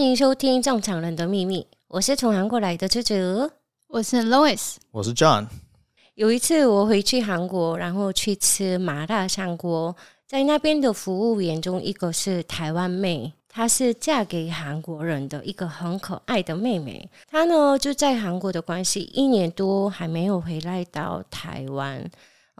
迎收听《正常人的秘密》，我是从韩国来的朱朱，我是 Lois，我是 John。有一次我回去韩国，然后去吃麻辣香锅，在那边的服务员中，一个是台湾妹，她是嫁给韩国人的一个很可爱的妹妹。她呢就在韩国的关系一年多，还没有回来到台湾。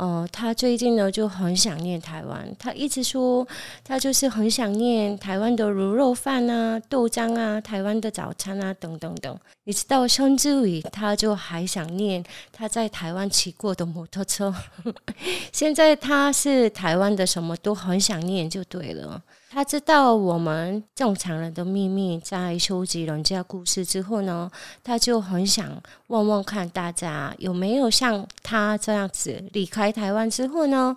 哦、他最近呢就很想念台湾，他一直说他就是很想念台湾的卤肉饭啊、豆浆啊、台湾的早餐啊等等等。你知道，甚至于他就还想念他在台湾骑过的摩托车。现在他是台湾的什么都很想念，就对了。他知道我们正常人的秘密，在收集人家故事之后呢，他就很想问问看大家有没有像他这样子离开台湾之后呢，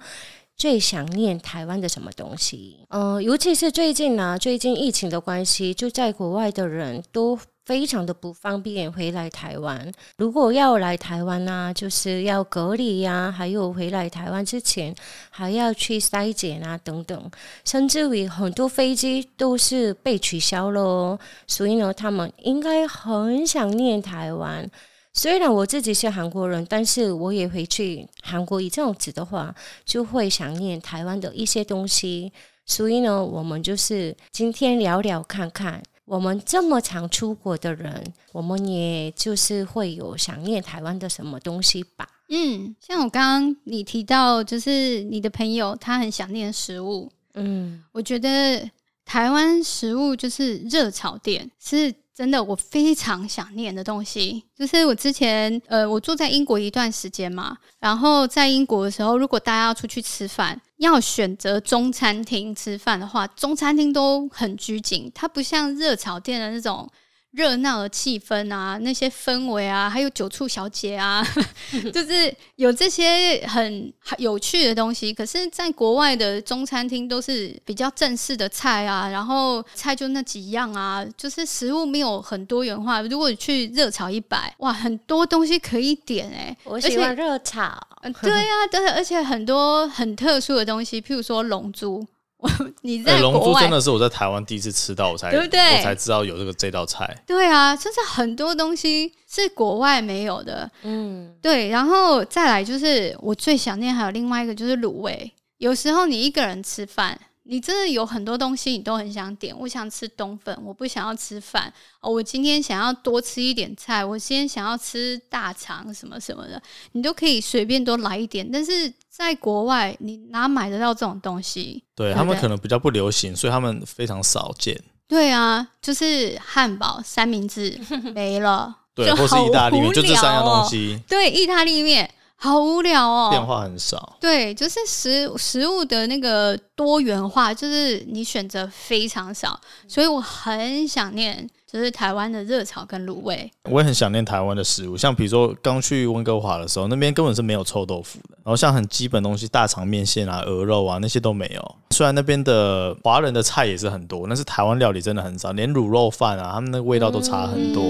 最想念台湾的什么东西？嗯、尤其是最近呢、最近疫情的关系，就在国外的人都。非常的不方便回来台湾。如果要来台湾呢、啊，就是要隔离呀、啊，还有回来台湾之前还要去筛检啊，等等，甚至于很多飞机都是被取消了。所以呢，他们应该很想念台湾。虽然我自己是韩国人，但是我也回去韩国一阵子的话，就会想念台湾的一些东西。所以呢，我们就是今天聊聊看看。我们这么常出国的人，我们也就是会有想念台湾的什么东西吧？嗯，像我刚刚你提到，就是你的朋友他很想念食物。嗯，我觉得台湾食物就是热炒店，是真的我非常想念的东西。就是我之前呃，我住在英国一段时间嘛，然后在英国的时候，如果大家要出去吃饭。要选择中餐厅吃饭的话，中餐厅都很拘谨，它不像热炒店的那种热闹的气氛啊，那些氛围啊，还有酒醋小姐啊，就是有这些很有趣的东西。可是，在国外的中餐厅都是比较正式的菜啊，然后菜就那几样啊，就是食物没有很多元化。如果你去热炒一百，哇，很多东西可以点哎、欸，我喜欢热炒。对呀、啊，对，而且很多很特殊的东西，譬如说龙珠。你在龙珠真的是我在台湾第一次吃到，我才对不对？我才知道有这个这道菜。对啊，就是很多东西是国外没有的。嗯，对。然后再来就是我最想念还有另外一个就是卤味。有时候你一个人吃饭。你真的有很多东西，你都很想点。我想吃冬粉，我不想要吃饭。哦，我今天想要多吃一点菜，我今天想要吃大肠什么什么的，你都可以随便多来一点。但是在国外，你哪买得到这种东西？对，他们可能比较不流行，所以他们非常少见。对啊，就是汉堡、三明治 没了，对，或是意大利面，就这三样东西。对，意大利面。好无聊哦，变化很少。对，就是食食物的那个多元化，就是你选择非常少，所以我很想念，就是台湾的热炒跟卤味。我也很想念台湾的食物，像比如说刚去温哥华的时候，那边根本是没有臭豆腐的，然后像很基本东西，大肠面线啊、鹅肉啊那些都没有。虽然那边的华人的菜也是很多，但是台湾料理真的很少，连卤肉饭啊，他们那个味道都差很多。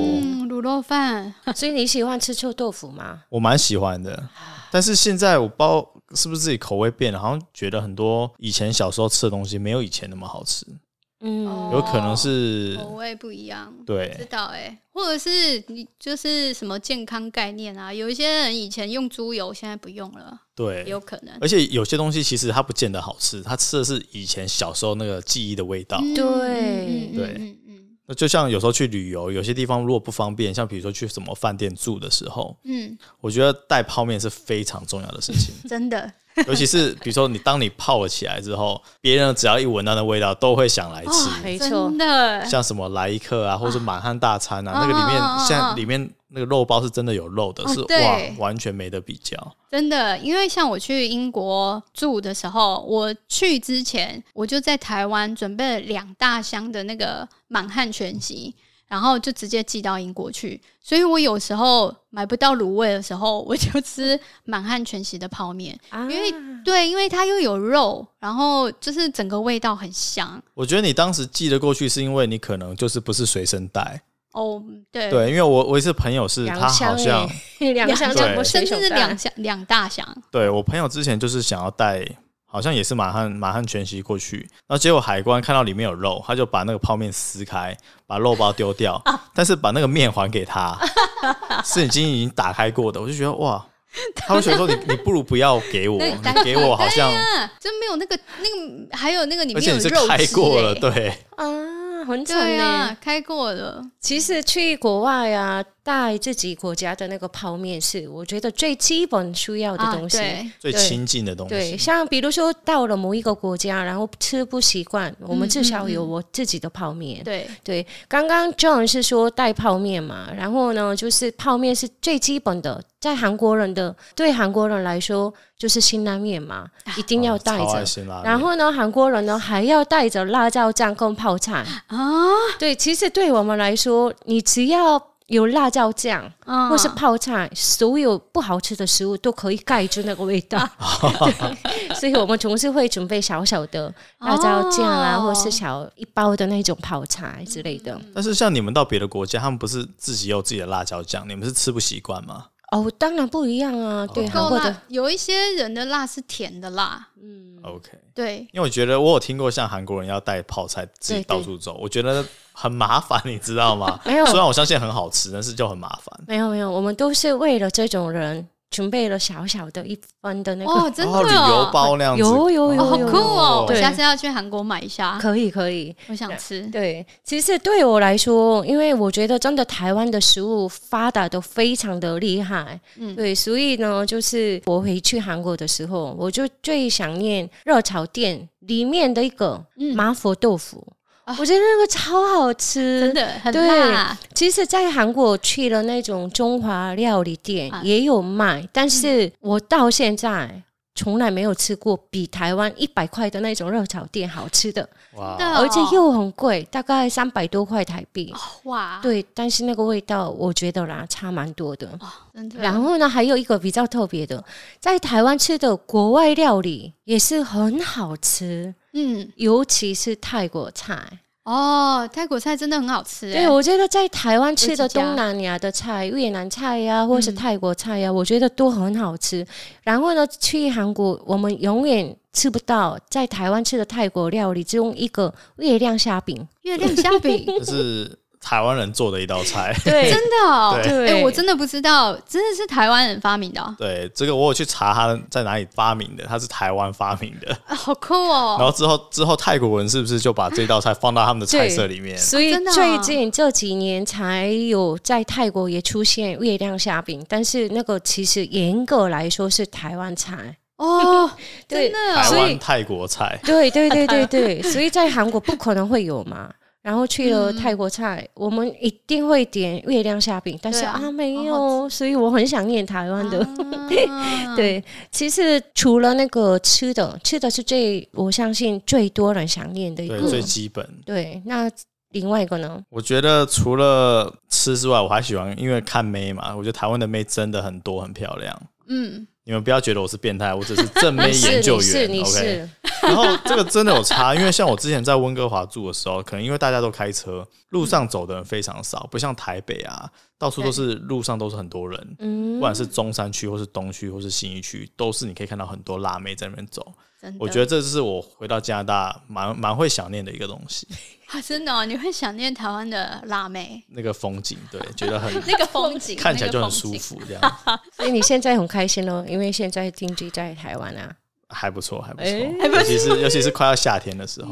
肉饭，所以你喜欢吃臭豆腐吗？我蛮喜欢的，但是现在我不知道是不是自己口味变了，好像觉得很多以前小时候吃的东西没有以前那么好吃。嗯，有可能是口味不一样。对，知道哎，或者是你就是什么健康概念啊？有一些人以前用猪油，现在不用了。对，有可能。而且有些东西其实它不见得好吃，它吃的是以前小时候那个记忆的味道。对对。那就像有时候去旅游，有些地方如果不方便，像比如说去什么饭店住的时候，嗯，我觉得带泡面是非常重要的事情，真的。尤其是比如说你当你泡了起来之后，别人只要一闻到那味道，都会想来吃。哦、没错，真的。像什么来一客啊，或者是满汉大餐啊，啊那个里面现在里面那个肉包是真的有肉的，是哇，完全没得比较。真的，因为像我去英国住的时候，我去之前我就在台湾准备了两大箱的那个满汉全席。然后就直接寄到英国去，所以我有时候买不到卤味的时候，我就吃满汉全席的泡面，啊、因为对，因为它又有肉，然后就是整个味道很香。我觉得你当时寄的过去，是因为你可能就是不是随身带哦，对对，因为我我一次朋友是他好像 两箱，甚至是两箱两大箱。对，我朋友之前就是想要带。好像也是满汉满汉全席过去，然后结果海关看到里面有肉，他就把那个泡面撕开，把肉包丢掉，但是把那个面还给他，是已经已经打开过的，我就觉得哇，他会觉得说你你不如不要给我，你给我好像真没有那个那个还有那个里面有肉，而且你是开过了，对啊。很惨啊，开过了。其实去国外啊，带自己国家的那个泡面是我觉得最基本需要的东西，啊、最亲近的东西。对，像比如说到了某一个国家，然后吃不习惯，嗯、我们至少有我自己的泡面。嗯、对对，刚刚 John 是说带泡面嘛，然后呢，就是泡面是最基本的，在韩国人的对韩国人来说。就是辛拉面嘛，一定要带着。哦、然后呢，韩国人呢还要带着辣椒酱跟泡菜啊。对，其实对我们来说，你只要有辣椒酱、啊、或是泡菜，所有不好吃的食物都可以盖住那个味道。所以我们总是会准备小小的辣椒酱啊，哦、或是小一包的那种泡菜之类的。但是像你们到别的国家，他们不是自己有自己的辣椒酱，你们是吃不习惯吗？哦，当然不一样啊，对，韩国的有一些人的辣是甜的辣，嗯，OK，对，因为我觉得我有听过像韩国人要带泡菜自己到处走，我觉得很麻烦，你知道吗？没有，虽然我相信很好吃，但是就很麻烦。没有没有，我们都是为了这种人。准备了小小的一份的那个哦，真的旅游包那样子，有有有，好酷哦！我下次要去韩国买一下，可以可以，我想吃。对，其实对我来说，因为我觉得真的台湾的食物发达的非常的厉害，嗯，对，所以呢，就是我回去韩国的时候，我就最想念热炒店里面的一个麻婆豆腐。我觉得那个超好吃，真的很辣。其实，在韩国去了那种中华料理店也有卖，但是我到现在从来没有吃过比台湾一百块的那种热炒店好吃的。哇！而且又很贵，大概三百多块台币。哇！对，但是那个味道我觉得啦差蛮多的。真的。然后呢，还有一个比较特别的，在台湾吃的国外料理也是很好吃。嗯，尤其是泰国菜哦，泰国菜真的很好吃。对，我觉得在台湾吃的东南亚的菜，越南菜呀、啊，或是泰国菜呀、啊，嗯、我觉得都很好吃。然后呢，去韩国，我们永远吃不到在台湾吃的泰国料理，只用一个月亮虾饼。月亮虾饼是。台湾人做的一道菜，对，真的哦，对，哎，我真的不知道，真的是台湾人发明的。对，这个我有去查他在哪里发明的，他是台湾发明的，好酷哦。然后之后之后泰国人是不是就把这道菜放到他们的菜色里面？所以最近这几年才有在泰国也出现月亮虾饼，但是那个其实严格来说是台湾菜。哦，对，台湾泰国菜，对对对对对，所以在韩国不可能会有嘛。然后去了泰国菜，嗯、我们一定会点月亮虾饼，但是啊，啊没有，所以我很想念台湾的。啊、对，其实除了那个吃的，吃的是最我相信最多人想念的一个，最基本。对，那另外一个呢？我觉得除了吃之外，我还喜欢因为看妹嘛，我觉得台湾的妹真的很多，很漂亮。嗯。你们不要觉得我是变态，我只是正妹 研究员。OK，然后这个真的有差，因为像我之前在温哥华住的时候，可能因为大家都开车，路上走的人非常少，不像台北啊，到处都是路上都是很多人，嗯不管是中山区或是东区或是新义区，都是你可以看到很多辣妹在那边走。我觉得这是我回到加拿大蛮蛮会想念的一个东西。啊，真的哦，你会想念台湾的辣妹？那个风景，对，觉得很 那个风景看起来就很舒服，这样。所以你现在很开心哦，因为现在定居在台湾啊，还不错，还不错，尤其是尤其是快要夏天的时候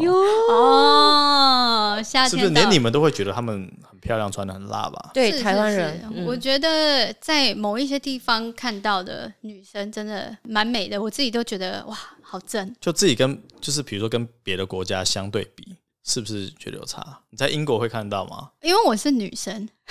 哦，夏天是不是连你们都会觉得他们很漂亮，穿的很辣吧？对，台湾人，我觉得在某一些地方看到的女生真的蛮美的，我自己都觉得哇，好正。就自己跟就是比如说跟别的国家相对比。是不是觉得有差？你在英国会看到吗？因为我是女生，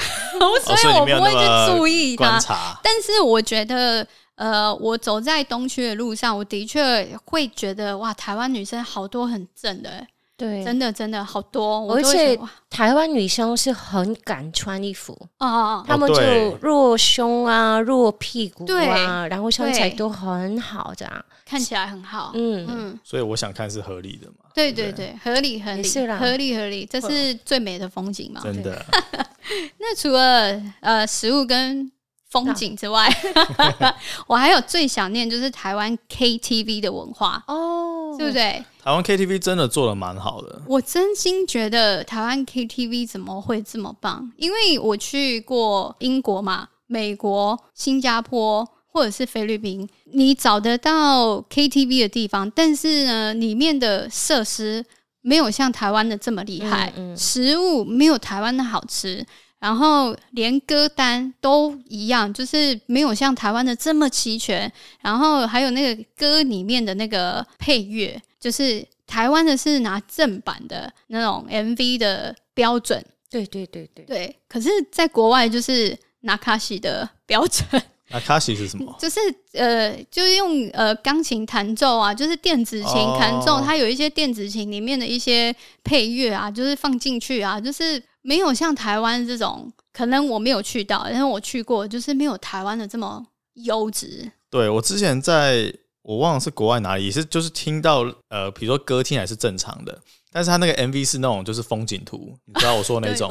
所以我不会去注意它。但是我觉得，呃，我走在东区的路上，我的确会觉得，哇，台湾女生好多很正的。对，真的真的好多，而且台湾女生是很敢穿衣服哦，她们就露胸啊，露屁股啊，然后身材都很好，这样看起来很好。嗯嗯，所以我想看是合理的嘛。对对对，合理合理，是啦合理合理，这是最美的风景嘛。真的。那除了呃食物跟风景之外，我还有最想念就是台湾 KTV 的文化哦。对不对？台湾 KTV 真的做的蛮好的，我真心觉得台湾 KTV 怎么会这么棒？因为我去过英国嘛、美国、新加坡或者是菲律宾，你找得到 KTV 的地方，但是呢，里面的设施没有像台湾的这么厉害，嗯嗯、食物没有台湾的好吃。然后连歌单都一样，就是没有像台湾的这么齐全。然后还有那个歌里面的那个配乐，就是台湾的是拿正版的那种 MV 的标准。对对对对对。可是，在国外就是拿卡西的标准。拿卡西是什么？就是呃，就是用呃钢琴弹奏啊，就是电子琴弹奏，它有一些电子琴里面的一些配乐啊，就是放进去啊，就是。没有像台湾这种，可能我没有去到，因为我去过，就是没有台湾的这么优质。对，我之前在我忘了是国外哪里，也是就是听到呃，比如说歌听还是正常的，但是他那个 MV 是那种就是风景图，你知道我说的那种，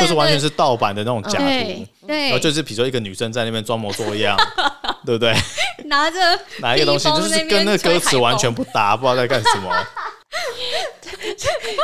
就是完全是盗版的那种假图，对，然后就是比如说一个女生在那边装模作样，对不对？拿着拿一个东西，就是跟那个歌词完全不搭，不知道在干什么。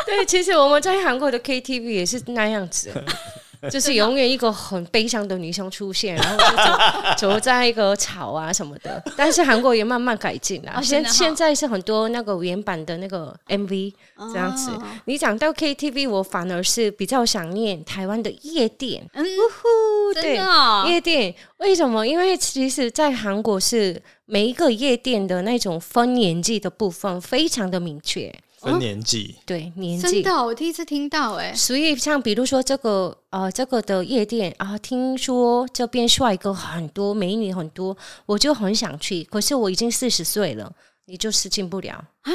对，其实我们在韩国的 KTV 也是那样子，就是永远一个很悲伤的女生出现，然后就走走在一个草啊什么的。但是韩国也慢慢改进了，现现在是很多那个原版的那个 MV 这样子。你讲到 KTV，我反而是比较想念台湾的夜店。嗯呼，对，夜店为什么？因为其实，在韩国是每一个夜店的那种分年纪的部分非常的明确。分年纪、哦，对年纪，真的，我第一次听到哎。所以像比如说这个呃，这个的夜店啊，听说这边帅哥很多，美女很多，我就很想去。可是我已经四十岁了，你就是进不了啊？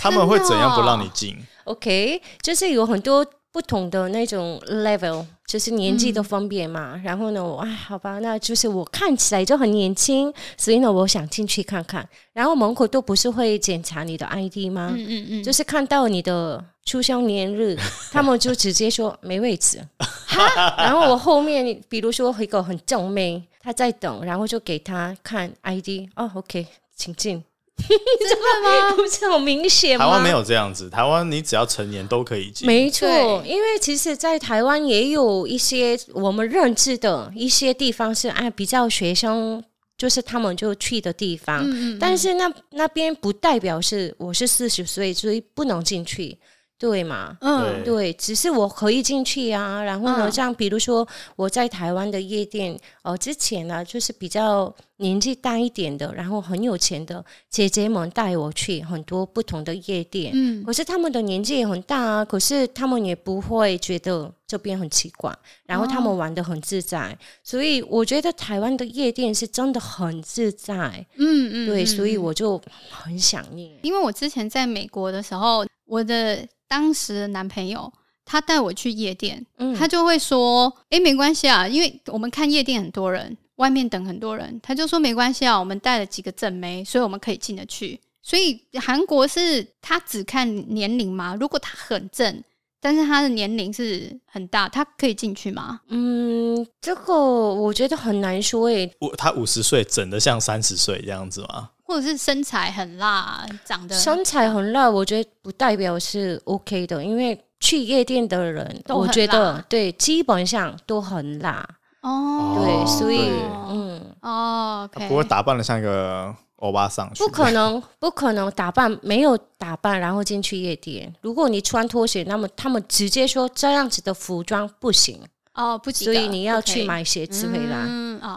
他们会怎样不让你进？OK，就是有很多。不同的那种 level，就是年纪的分别嘛。嗯、然后呢，我哎，好吧，那就是我看起来就很年轻，所以呢，我想进去看看。然后门口都不是会检查你的 ID 吗？嗯嗯嗯，就是看到你的出生年日，他们就直接说没位置。哈然后我后面，比如说一个很正妹，她在等，然后就给她看 ID，哦，OK，请进。真的吗？不是很明显吗？台湾没有这样子，台湾你只要成年都可以进。没错，因为其实，在台湾也有一些我们认知的一些地方是啊，比较学生就是他们就去的地方，嗯嗯，但是那那边不代表是我是四十岁，所以不能进去。对嘛？嗯，对，只是我可以进去啊。然后呢，像比如说我在台湾的夜店，呃，之前呢，就是比较年纪大一点的，然后很有钱的姐姐们带我去很多不同的夜店。嗯，可是他们的年纪也很大啊，可是他们也不会觉得这边很奇怪，然后他们玩得很自在。所以我觉得台湾的夜店是真的很自在。嗯嗯，对，所以我就很想念，因为我之前在美国的时候，我的。当时的男朋友他带我去夜店，嗯、他就会说：“哎、欸，没关系啊，因为我们看夜店很多人，外面等很多人。”他就说：“没关系啊，我们带了几个正妹，所以我们可以进得去。”所以韩国是他只看年龄吗？如果他很正，但是他的年龄是很大，他可以进去吗？嗯，这个我觉得很难说诶。我他五十岁整的像三十岁这样子吗？或者是身材很辣，长得身材很辣，我觉得不代表是 OK 的，因为去夜店的人，我觉得对，基本上都很辣哦。对，所以嗯哦不会打扮的像一个欧巴桑，不可能，不可能打扮没有打扮然后进去夜店。如果你穿拖鞋，那么他们直接说这样子的服装不行。哦，不，所以你要去买鞋子回来，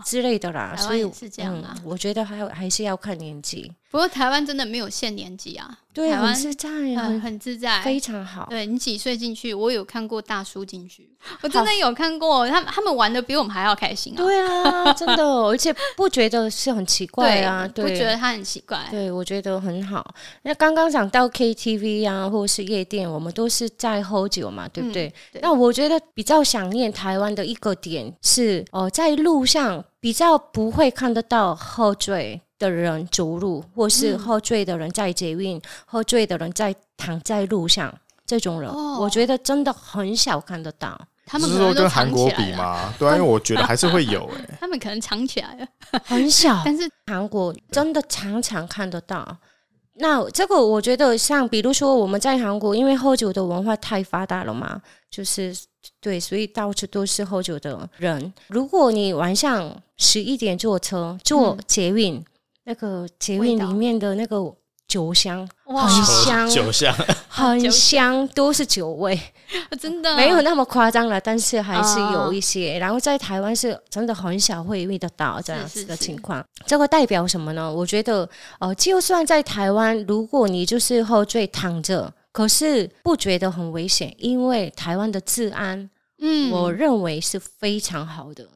之类的啦。所以是这样啊，我觉得还还是要看年纪。不过台湾真的没有限年纪啊，对，很自在，很很自在，非常好。对，你几岁进去？我有看过大叔进去，我真的有看过，他们他们玩的比我们还要开心啊。对啊，真的，而且不觉得是很奇怪啊，不觉得他很奇怪。对，我觉得很好。那刚刚讲到 KTV 啊，或者是夜店，我们都是在喝酒嘛，对不对？那我觉得比较想念台湾的一个点是，哦，在路上比较不会看得到喝醉的人走路，或是喝醉的人在捷运，嗯、喝醉的人在躺在路上，这种人，哦、我觉得真的很少看得到。他们是说跟韩国比吗？对啊，因为我觉得还是会有哎、欸。他们可能藏起来了，很小。但是韩国真的常常看得到。那这个我觉得，像比如说我们在韩国，因为喝酒的文化太发达了嘛，就是对，所以到处都是喝酒的人。如果你晚上十一点坐车坐捷运，嗯、那个捷运里面的那个。酒香很香，酒香 很香，都是酒味，真的没有那么夸张了，但是还是有一些。然后在台湾是真的很少会遇得到这样子的情况。这个代表什么呢？我觉得，呃，就算在台湾，如果你就是喝醉躺着，可是不觉得很危险，因为台湾的治安，嗯，我认为是非常好的。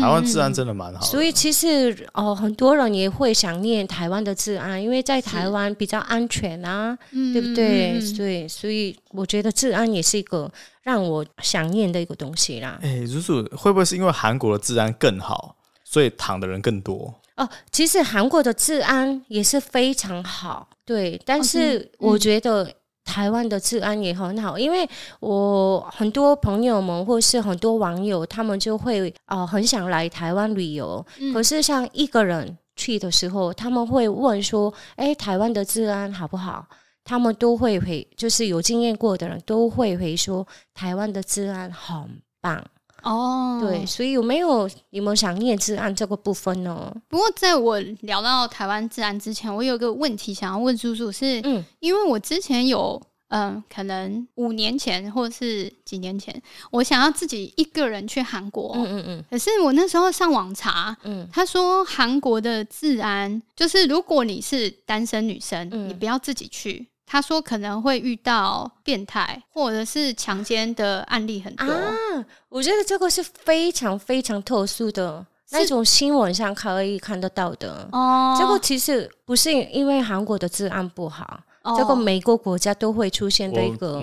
台湾治安真的蛮好的，所以其实哦，很多人也会想念台湾的治安，因为在台湾比较安全啊，对不对？对，所以我觉得治安也是一个让我想念的一个东西啦。哎，如果会不会是因为韩国的治安更好，所以躺的人更多？哦，其实韩国的治安也是非常好，对，但是我觉得。台湾的治安也很好，因为我很多朋友们或是很多网友，他们就会呃很想来台湾旅游。嗯、可是像一个人去的时候，他们会问说：“哎，台湾的治安好不好？”他们都会回，就是有经验过的人都会回说：“台湾的治安很棒。”哦，对，所以有没有你们想念治安这个部分呢？不过在我聊到台湾治安之前，我有个问题想要问叔叔，是，嗯，因为我之前有，嗯、呃，可能五年前或是几年前，我想要自己一个人去韩国，嗯嗯嗯，可是我那时候上网查，嗯，他说韩国的治安就是如果你是单身女生，嗯、你不要自己去。他说可能会遇到变态或者是强奸的案例很多啊，我觉得这个是非常非常特殊的，那种新闻上可以看得到的哦。这个其实不是因为韩国的治安不好，哦、这个每个国家都会出现的一个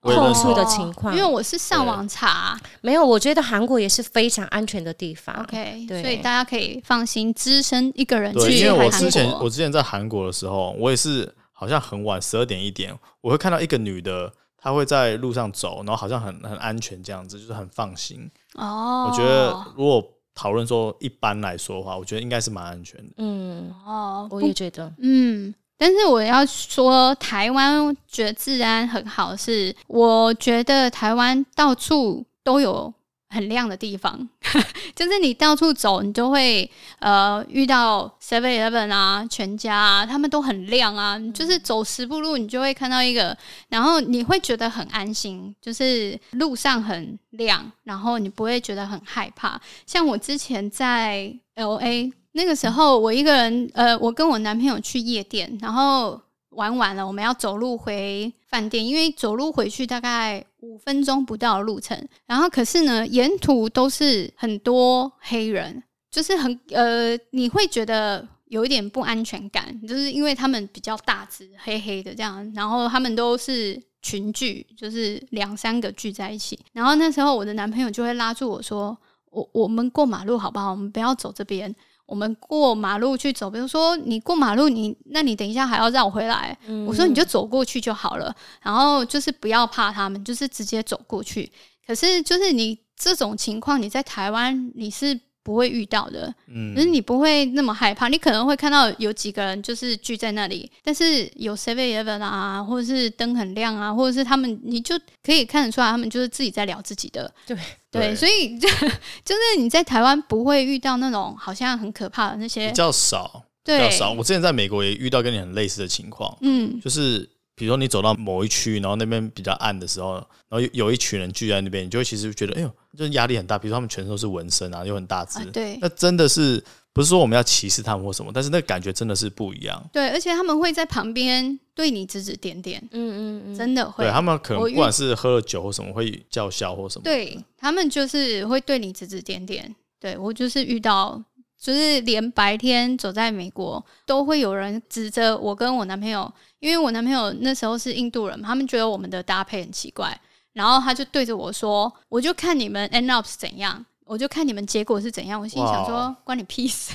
特殊的情况。因为我是上网查，没有，我觉得韩国也是非常安全的地方。OK，对，所以大家可以放心，只身一个人去韩国。因为我之前我之前在韩国的时候，我也是。好像很晚，十二点一点，我会看到一个女的，她会在路上走，然后好像很很安全这样子，就是很放心。哦，我觉得如果讨论说一般来说的话，我觉得应该是蛮安全的。嗯，哦，我也觉得，嗯，但是我要说，台湾觉得治安很好，是我觉得台湾到处都有。很亮的地方，就是你到处走，你就会呃遇到 Seven Eleven 啊、全家啊，他们都很亮啊。就是走十步路，你就会看到一个，然后你会觉得很安心，就是路上很亮，然后你不会觉得很害怕。像我之前在 LA 那个时候，我一个人，呃，我跟我男朋友去夜店，然后。玩完了，我们要走路回饭店，因为走路回去大概五分钟不到的路程。然后可是呢，沿途都是很多黑人，就是很呃，你会觉得有一点不安全感，就是因为他们比较大只，黑黑的这样，然后他们都是群聚，就是两三个聚在一起。然后那时候我的男朋友就会拉住我说：“我我们过马路好不好？我们不要走这边。”我们过马路去走，比如说你过马路，你那你等一下还要绕回来。嗯、我说你就走过去就好了，然后就是不要怕他们，就是直接走过去。可是就是你这种情况，你在台湾你是不会遇到的，嗯，就是你不会那么害怕。你可能会看到有几个人就是聚在那里，但是有 Seven Eleven 啊，或者是灯很亮啊，或者是他们，你就可以看得出来，他们就是自己在聊自己的，对。对，所以就 就是你在台湾不会遇到那种好像很可怕的那些，比较少，对比较少。我之前在美国也遇到跟你很类似的情况，嗯，就是比如说你走到某一区，然后那边比较暗的时候，然后有有一群人聚在那边，你就会其实觉得，哎呦，就是压力很大。比如说他们全都是纹身啊，又很大只，啊，对，那真的是。不是说我们要歧视他们或什么，但是那个感觉真的是不一样。对，而且他们会在旁边对你指指点点，嗯嗯嗯，真的会。对，他们可能不管是喝了酒或什么，会叫嚣或什么。对，他们就是会对你指指点点。对，我就是遇到，就是连白天走在美国都会有人指着我跟我男朋友，因为我男朋友那时候是印度人，他们觉得我们的搭配很奇怪，然后他就对着我说：“我就看你们 end up 是怎样。”我就看你们结果是怎样，我心里想说关你屁事。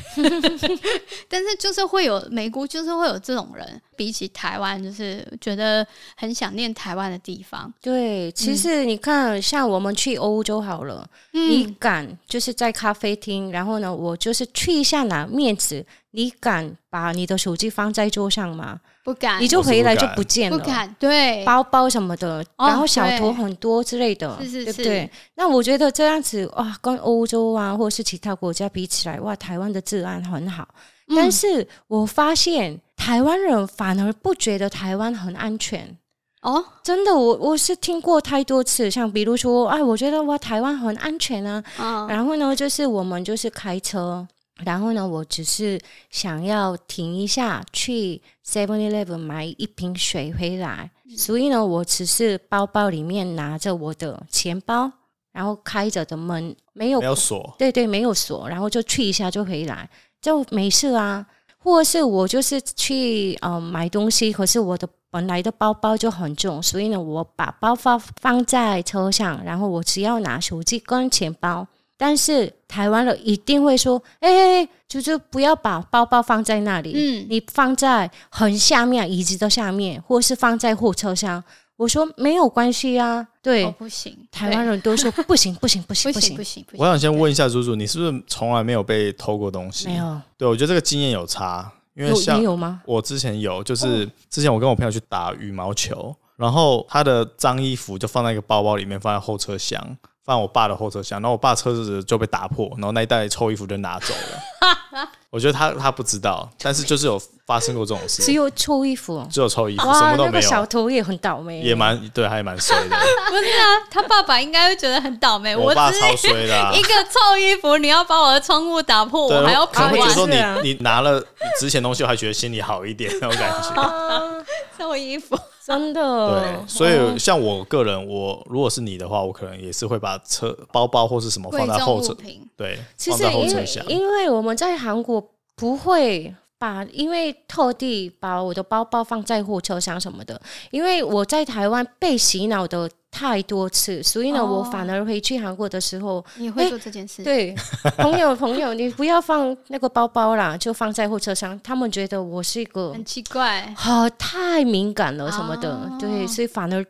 但是就是会有美国，就是会有这种人，比起台湾，就是觉得很想念台湾的地方。对，其实你看，嗯、像我们去欧洲好了，嗯、你敢就是在咖啡厅，然后呢，我就是去一下拿面子，你敢把你的手机放在桌上吗？不敢，你就回来就不见了。不敢，对，包包什么的，然后小偷很多之类的，哦、对不对？那我觉得这样子哇，跟欧洲啊，或者是其他国家比起来，哇，台湾的治安很好。嗯、但是我发现台湾人反而不觉得台湾很安全哦，真的，我我是听过太多次，像比如说，哎，我觉得哇，台湾很安全啊。哦、然后呢，就是我们就是开车。然后呢，我只是想要停一下，去 Seven Eleven 买一瓶水回来。嗯、所以呢，我只是包包里面拿着我的钱包，然后开着的门没有没有锁，对对，没有锁，然后就去一下就回来，就没事啊。或者是我就是去呃买东西，可是我的本来的包包就很重，所以呢，我把包放放在车上，然后我只要拿手机跟钱包。但是台湾人一定会说：“哎，就是不要把包包放在那里，嗯，你放在很下面椅子的下面，或是放在后车厢。”我说没有关系啊，对，哦、不行，台湾人都说不行，不行，不行，不行，不行。我想先问一下猪猪，你是不是从来没有被偷过东西？没有。对，我觉得这个经验有差，因为像有吗？我之前有，就是之前我跟我朋友去打羽毛球，然后他的脏衣服就放在一个包包里面，放在后车厢。放我爸的后车厢，然后我爸车子就被打破，然后那一袋臭衣服就拿走了。我觉得他他不知道，但是就是有发生过这种事。只有臭衣服，只有臭衣服，什么都没有。那个小偷也很倒霉，也蛮对，还蛮衰的。不是啊，他爸爸应该会觉得很倒霉。我爸超衰的，啊，一个臭衣服你要把我的窗户打破，我还要赔。可能会觉得说你你拿了值钱东西，我还觉得心里好一点那种感觉。臭衣服。真的，对，所以像我个人，我如果是你的话，我可能也是会把车包包或是什么放在后车，对，放在后车厢。因为我们在韩国不会把，因为特地把我的包包放在后车厢什么的，因为我在台湾被洗脑的。太多次，所以呢，哦、我反而回去韩国的时候，你会做这件事。对，朋友朋友，你不要放那个包包啦，就放在货车上。他们觉得我是一个很奇怪，好太敏感了什么的，哦、对，所以反而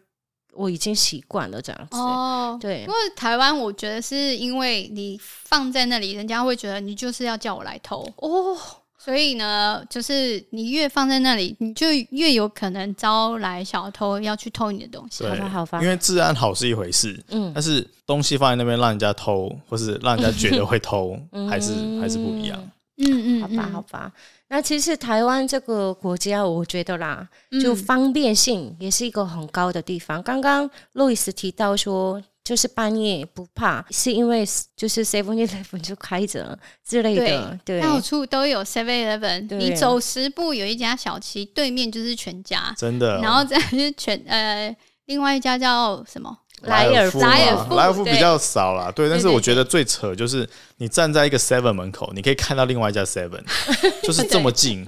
我已经习惯了这样子。哦，对，因为台湾，我觉得是因为你放在那里，人家会觉得你就是要叫我来偷哦。所以呢，就是你越放在那里，你就越有可能招来小偷要去偷你的东西。好吧，好吧。因为治安好是一回事，嗯，但是东西放在那边让人家偷，或是让人家觉得会偷，还是还是不一样。嗯嗯，好吧，好吧。那其实台湾这个国家，我觉得啦，就方便性也是一个很高的地方。刚刚路易斯提到说。就是半夜不怕，是因为就是 Seven Eleven 就开着之类的，对，到处都有 Seven Eleven，你走十步有一家小七，对面就是全家，真的。然后再就是全呃，另外一家叫什么？莱尔夫，莱尔夫，莱尔富比较少啦，对。对，但是我觉得最扯就是你站在一个 Seven 门口，你可以看到另外一家 Seven，就是这么 近，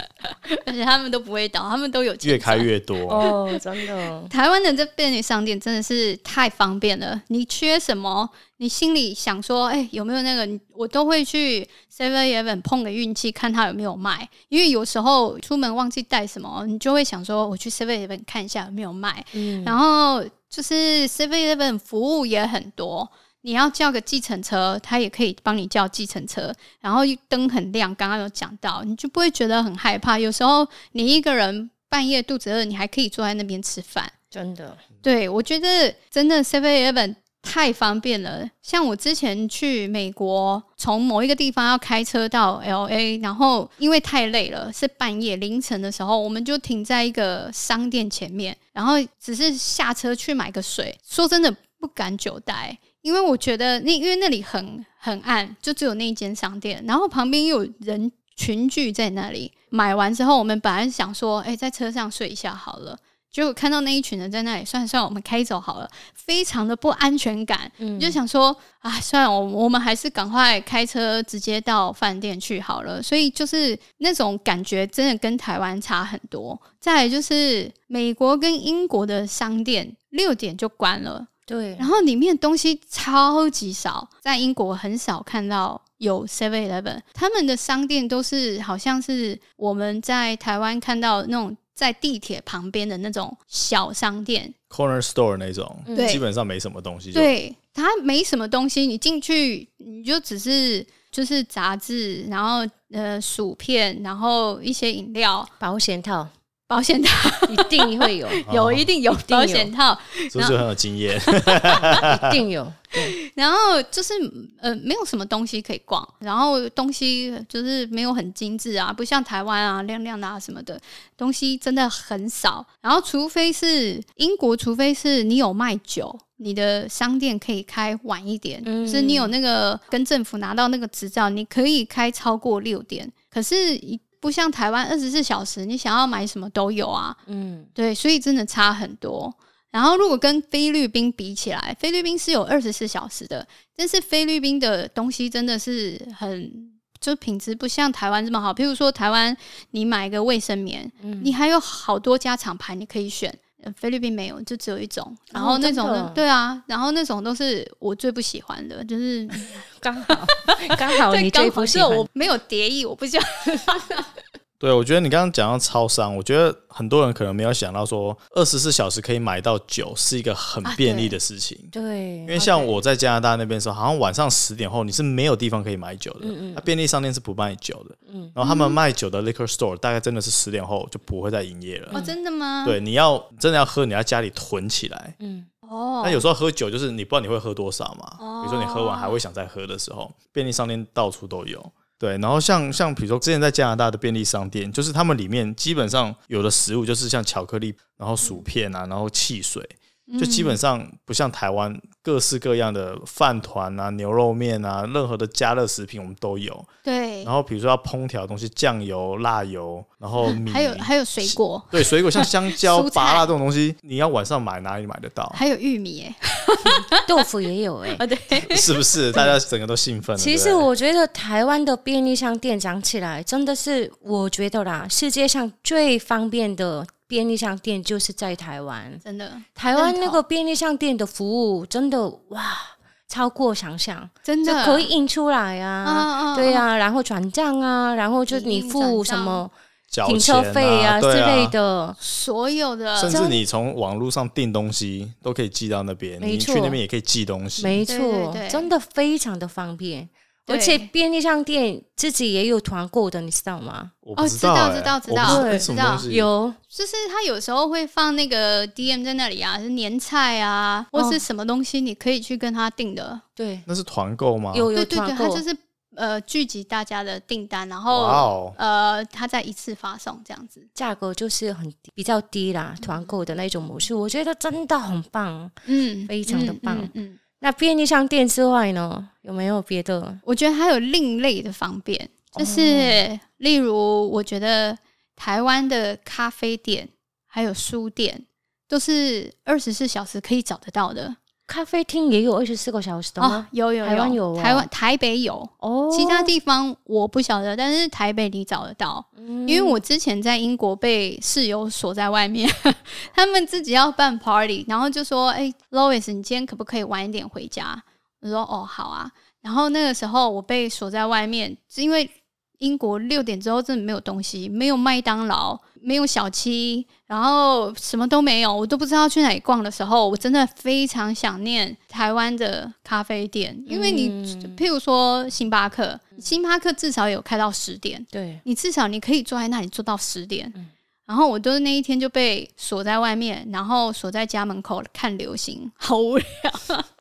而且他们都不会倒，他们都有越开越多哦，真的。台湾的这便利商店真的是太方便了，你缺什么，你心里想说，哎、欸，有没有那个，我都会去 Seven Eleven 碰个运气，看他有没有卖。因为有时候出门忘记带什么，你就会想说，我去 Seven Eleven 看一下有没有卖，嗯、然后。就是 Seven Eleven 服务也很多，你要叫个计程车，他也可以帮你叫计程车。然后灯很亮，刚刚有讲到，你就不会觉得很害怕。有时候你一个人半夜肚子饿，你还可以坐在那边吃饭。真的，对，我觉得真的 Seven Eleven 太方便了。像我之前去美国，从某一个地方要开车到 LA，然后因为太累了，是半夜凌晨的时候，我们就停在一个商店前面。然后只是下车去买个水，说真的不敢久待，因为我觉得那因为那里很很暗，就只有那一间商店，然后旁边又有人群聚在那里。买完之后，我们本来想说，哎，在车上睡一下好了。结果看到那一群人在那里，算了算了，我们开走好了，非常的不安全感。嗯，就想说啊，算了，我我们还是赶快开车直接到饭店去好了。所以就是那种感觉，真的跟台湾差很多。再来就是美国跟英国的商店六点就关了，对，然后里面东西超级少，在英国很少看到有 Seven Eleven，他们的商店都是好像是我们在台湾看到那种。在地铁旁边的那种小商店，corner store 那种，对，基本上没什么东西。对，它没什么东西，你进去你就只是就是杂志，然后呃薯片，然后一些饮料，保险套。保险套一定会有，有一定有保险套，是不是很有经验？一定有。然后就是呃，没有什么东西可以逛，然后东西就是没有很精致啊，不像台湾啊亮亮的啊什么的，东西真的很少。然后除非是英国，除非是你有卖酒，你的商店可以开晚一点，嗯，就是你有那个跟政府拿到那个执照，你可以开超过六点。可是不像台湾二十四小时，你想要买什么都有啊。嗯，对，所以真的差很多。然后如果跟菲律宾比起来，菲律宾是有二十四小时的，但是菲律宾的东西真的是很，就品质不像台湾这么好。譬如说台湾，你买一个卫生棉，嗯，你还有好多家厂牌你可以选。菲律宾没有，就只有一种。然后那种，哦、对啊，然后那种都是我最不喜欢的，就是刚好 刚好你最不喜欢，我没有叠意，我不喜欢。对，我觉得你刚刚讲到超商，我觉得很多人可能没有想到说，二十四小时可以买到酒是一个很便利的事情。啊、对，对，因为像我在加拿大那边的时候，好像晚上十点后你是没有地方可以买酒的，嗯嗯，那便利商店是不卖酒的，嗯，然后他们卖酒的 liquor store 大概真的是十点后就不会再营业了。哦，真的吗？对，你要真的要喝，你要家里囤起来。嗯，哦，那有时候喝酒就是你不知道你会喝多少嘛，哦，比如说你喝完还会想再喝的时候，便利商店到处都有。对，然后像像比如说之前在加拿大的便利商店，就是他们里面基本上有的食物就是像巧克力，然后薯片啊，然后汽水，就基本上不像台湾。各式各样的饭团啊、牛肉面啊，任何的加热食品我们都有。对。然后比如说要烹调的东西，酱油、辣油，然后 米，还有还有水果。对，水果像香 蕉、芭乐这种东西，你要晚上买哪里买得到？还有玉米耶，豆腐也有哎。啊，对。是不是大家整个都兴奋了？其实我觉得台湾的便利商店讲起来，真的是我觉得啦，世界上最方便的。便利商店就是在台湾，真的。台湾那个便利商店的服务真的哇，超过想象，真的。可以印出来啊，啊对啊，然后转账啊，然后就你付什么停车费啊之类的，所有的，甚至你从网络上订东西都可以寄到那边，你去那边也可以寄东西，没错，真的非常的方便。而且便利商店自己也有团购的，你知道吗？哦，知道知道知道，知道有，就是他有时候会放那个 DM 在那里啊，是年菜啊，或是什么东西，你可以去跟他订的。对，那是团购吗？有有团购，他就是呃聚集大家的订单，然后呃他再一次发送这样子，价格就是很比较低啦，团购的那种模式，我觉得真的很棒，嗯，非常的棒，嗯。那便利商店之外呢，有没有别的？我觉得还有另类的方便，就是例如，我觉得台湾的咖啡店还有书店都是二十四小时可以找得到的。咖啡厅也有二十四个小时的吗？哦、有有有，台湾有，台湾台北有哦，其他地方我不晓得，但是台北你找得到。嗯、因为我之前在英国被室友锁在外面，他们自己要办 party，然后就说：“哎、欸，Lois，你今天可不可以晚一点回家？”我说：“哦，好啊。”然后那个时候我被锁在外面，是因为英国六点之后真的没有东西，没有麦当劳。没有小七，然后什么都没有，我都不知道去哪里逛的时候，我真的非常想念台湾的咖啡店，因为你，嗯、譬如说星巴克，星巴克至少有开到十点，对，你至少你可以坐在那里坐到十点，嗯、然后我都那一天就被锁在外面，然后锁在家门口看流星，好无聊，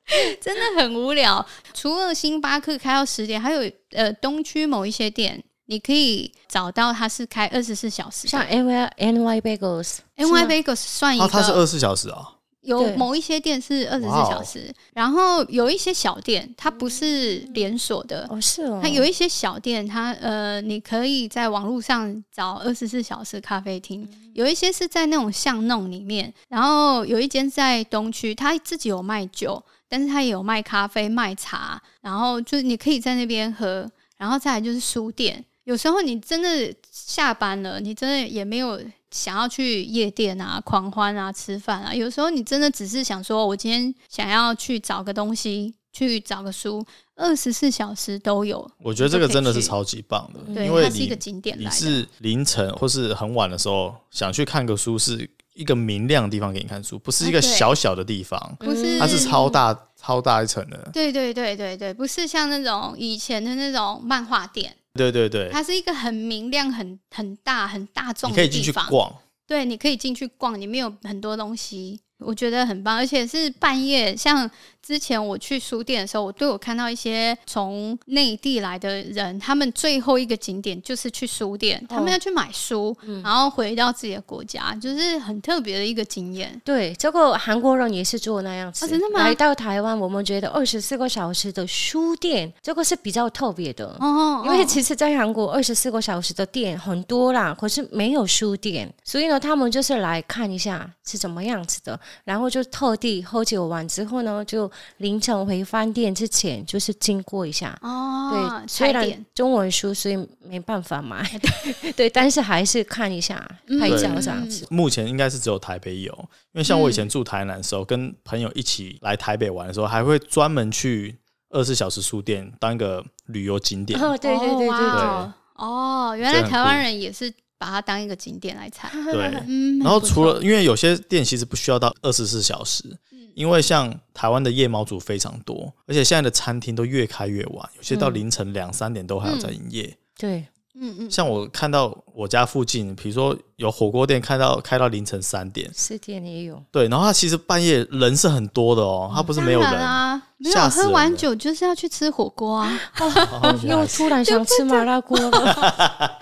真的很无聊。除了星巴克开到十点，还有呃东区某一些店。你可以找到它是开二十四小时，像 N Y N Y Bagels，N Y Bagels 算一个，它是二十四小时啊。有某一些店是二十四小时，然后有一些小店它不是连锁的。哦，是哦。它有一些小店，它呃，你可以在网络上找二十四小时咖啡厅，有一些是在那种巷弄里面，然后有一间在东区，它自己有卖酒，但是它也有卖咖啡、卖茶，然后就你可以在那边喝，然后再来就是书店。有时候你真的下班了，你真的也没有想要去夜店啊、狂欢啊、吃饭啊。有时候你真的只是想说，我今天想要去找个东西，去找个书，二十四小时都有。我觉得这个真的是超级棒的，对，因为它是一个景点。你是凌晨或是很晚的时候想去看个书是一个明亮的地方给你看书，不是一个小小的地方，啊、不是，它是超大超大一层的。对对对对对，不是像那种以前的那种漫画店。对对对，它是一个很明亮、很很大、很大众的地方。你可以进去逛。对，你可以进去逛，里面有很多东西，我觉得很棒，而且是半夜，像。之前我去书店的时候，我都有看到一些从内地来的人，他们最后一个景点就是去书店，哦、他们要去买书，嗯、然后回到自己的国家，就是很特别的一个经验。对，这个韩国人也是做那样子。哦、真的吗？来到台湾，我们觉得二十四个小时的书店，这个是比较特别的。哦，哦，因为其实，在韩国二十四个小时的店很多啦，可是没有书店，所以呢，他们就是来看一下是怎么样子的，然后就特地喝酒完之后呢，就。凌晨回饭店之前，就是经过一下哦。对，虽然中文书，所以没办法买。对，但是还是看一下，拍照这样子。目前应该是只有台北有，因为像我以前住台南的时候，跟朋友一起来台北玩的时候，还会专门去二十四小时书店当一个旅游景点。哦，对对对对对。哦，原来台湾人也是把它当一个景点来踩。对，然后除了因为有些店其实不需要到二十四小时。因为像台湾的夜猫族非常多，而且现在的餐厅都越开越晚，有些到凌晨两三点都还要在营业。嗯、对，嗯嗯。像我看到我家附近，比如说有火锅店，看到开到凌晨三点，四点也有。对，然后它其实半夜人是很多的哦，它不是没有人啊，没有喝完酒就是要去吃火锅啊。哦、又突然想吃麻辣锅了。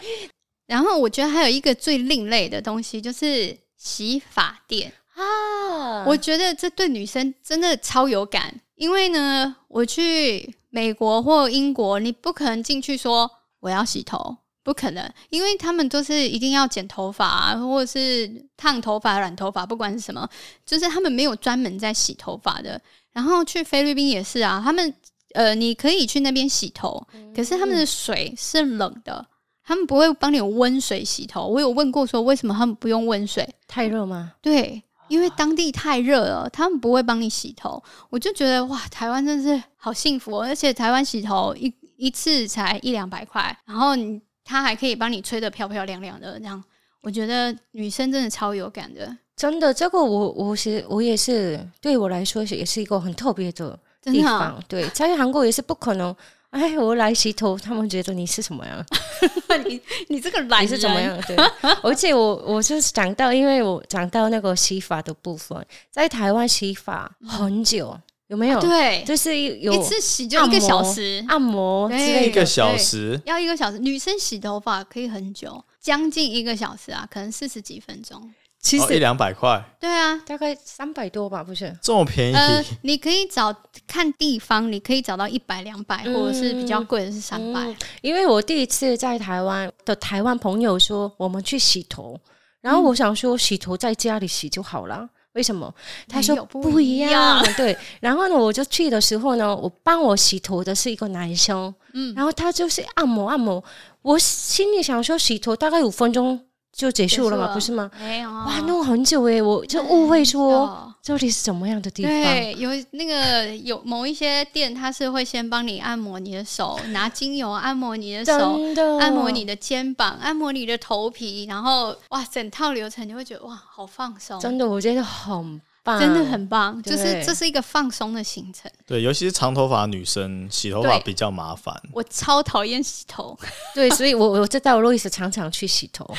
然后我觉得还有一个最另类的东西，就是洗发店。啊，我觉得这对女生真的超有感，因为呢，我去美国或英国，你不可能进去说我要洗头，不可能，因为他们都是一定要剪头发啊，或者是烫头发、染头发，不管是什么，就是他们没有专门在洗头发的。然后去菲律宾也是啊，他们呃，你可以去那边洗头，可是他们的水是冷的，他们不会帮你用温水洗头。我有问过说，为什么他们不用温水？太热吗？对。因为当地太热了，他们不会帮你洗头。我就觉得哇，台湾真是好幸福哦，而且台湾洗头一一次才一两百块，然后你他还可以帮你吹得漂漂亮亮的，这样我觉得女生真的超有感的。真的，这个我我是我也是，对我来说也是一个很特别的地方。哦、对，在韩国也是不可能。哎，我来洗头，他们觉得你是什么样？你你这个懒是怎么样？对，而且我我就是讲到，因为我讲到那个洗发的部分，在台湾洗发很久，有没有？对，就是有一次洗就一个小时，按摩一个小时，要一个小时。女生洗头发可以很久，将近一个小时啊，可能四十几分钟。其实一两百块，对啊，大概三百多吧，不是这么便宜。呃，你可以找看地方，你可以找到一百、两百，或者是比较贵的是三百。嗯。因为我第一次在台湾的台湾朋友说，我们去洗头，然后我想说洗头在家里洗就好了，为什么？他说不一样。对，然后呢，我就去的时候呢，我帮我洗头的是一个男生，嗯，然后他就是按摩按摩，我心里想说洗头大概五分钟。就结束了嘛？不是吗？没有哇，弄很久诶，我就误会说这里是什么样的地方？对，有那个有某一些店，他是会先帮你按摩你的手，拿精油按摩你的手，的按摩你的肩膀，按摩你的头皮，然后哇，整套流程你会觉得哇，好放松。真的，我觉得很。棒真的很棒，就是这是一个放松的行程。对，尤其是长头发女生洗头发比较麻烦。我超讨厌洗头，对，所以我我知道路易斯常常去洗头。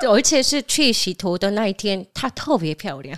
对，而且是去洗头的那一天，她特别漂亮，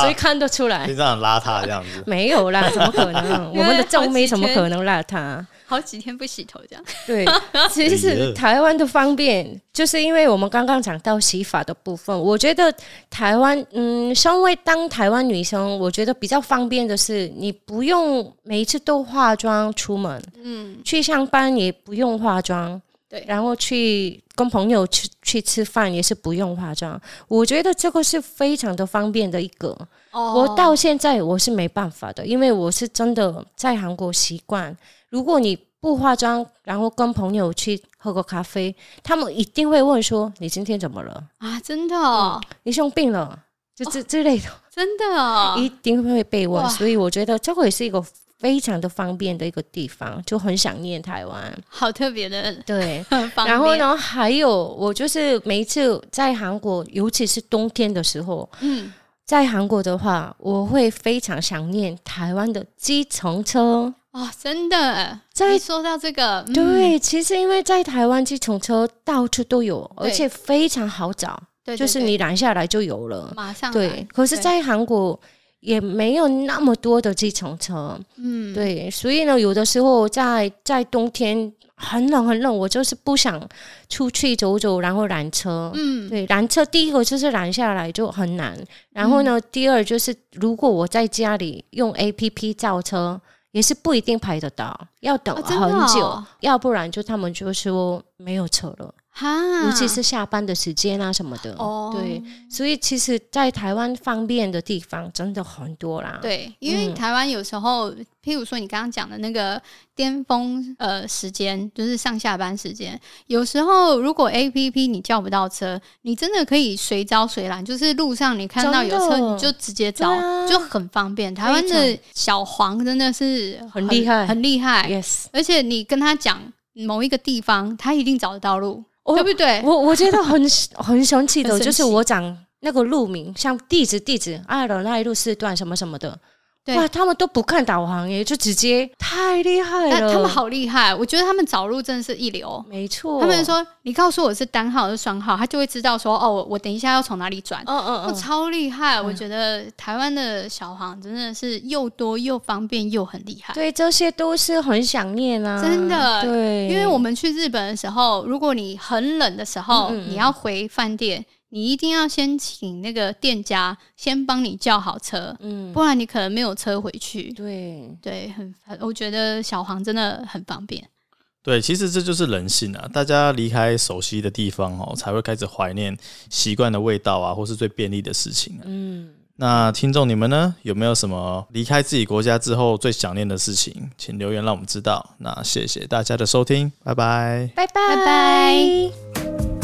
所以看得出来。平常很邋遢这样子？没有啦，怎么可能？我们的赵妹怎么可能邋遢？好几天不洗头这样。对，其实是台湾的方便，就是因为我们刚刚讲到洗发的部分，我觉得台湾，嗯，身为当台湾女生，我觉得比较方便的是，你不用每一次都化妆出门，嗯，去上班也不用化妆。对，然后去跟朋友去去吃饭也是不用化妆，我觉得这个是非常的方便的一个。哦，我到现在我是没办法的，因为我是真的在韩国习惯，如果你不化妆，然后跟朋友去喝个咖啡，他们一定会问说你今天怎么了啊？真的哦？嗯，你生病了？就这之类的，真的哦？一定会被问，所以我觉得这个也是一个。非常的方便的一个地方，就很想念台湾。好特别的，对。然后呢，还有我就是每一次在韩国，尤其是冬天的时候，嗯，在韩国的话，我会非常想念台湾的计程车。哦，真的。再说到这个，嗯、对，其实因为在台湾计程车到处都有，而且非常好找，对，就是你拦下来就有了，马上。对，可是，在韩国也没有那么多的计程车，嗯，对，所以呢，有的时候在在冬天很冷很冷，我就是不想出去走走，然后拦车，嗯，对，拦车第一个就是拦下来就很难，然后呢，嗯、第二就是如果我在家里用 APP 叫车。也是不一定排得到，要等很久，要不然就他们就说没有车了。哈，尤其是下班的时间啊什么的，哦，对，所以其实，在台湾方便的地方真的很多啦。对，因为台湾有时候，嗯、譬如说你刚刚讲的那个巅峰呃时间，就是上下班时间，有时候如果 APP 你叫不到车，你真的可以随招随拦，就是路上你看到有车，你就直接招，啊、就很方便。台湾的小黄真的是很厉害，很厉害。Yes，而且你跟他讲某一个地方，他一定找得到路。哦、对不对？我我觉得很很神奇的，就是我讲那个路名，像地址地址，二楼那一路四段什么什么的。对哇，他们都不看导航耶，就直接太厉害了。他们好厉害，我觉得他们找路真的是一流。没错，他们说你告诉我是单号还是双号，他就会知道说哦，我等一下要从哪里转。嗯嗯嗯，超厉害！嗯、我觉得台湾的小黄真的是又多又方便又很厉害。对，这些都是很想念啊，真的。对，因为我们去日本的时候，如果你很冷的时候，嗯嗯你要回饭店。你一定要先请那个店家先帮你叫好车，嗯，不然你可能没有车回去。对对，很，我觉得小黄真的很方便。对，其实这就是人性啊，大家离开熟悉的地方哦，才会开始怀念习惯的味道啊，或是最便利的事情啊。嗯，那听众你们呢，有没有什么离开自己国家之后最想念的事情？请留言让我们知道。那谢谢大家的收听，拜拜，拜拜，拜拜。